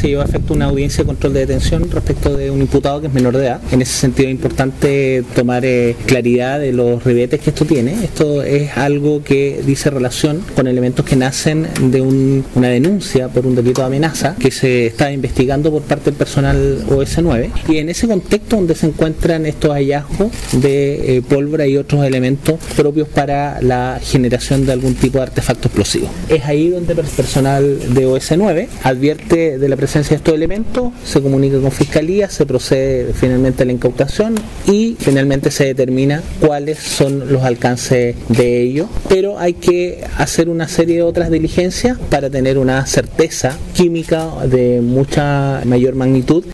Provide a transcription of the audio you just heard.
se llevó a efecto una audiencia de control de detención respecto de un imputado que es menor de edad. En ese sentido es importante tomar eh, claridad de los ribetes que esto tiene. Esto es algo que dice relación con elementos que nacen de una denuncia por un delito de amenaza que se está investigando por parte del personal OS9 y en ese contexto donde se encuentran estos hallazgos de eh, pólvora y otros elementos propios para la generación de algún tipo de artefacto explosivo. Es ahí donde el personal de OS9 advierte de la presencia de estos elementos, se comunica con fiscalía, se procede finalmente a la incautación y finalmente se determina cuáles son los alcances de ello, pero hay que hacer una serie de otras diligencias para tener una certeza química de mucha mayor magnitud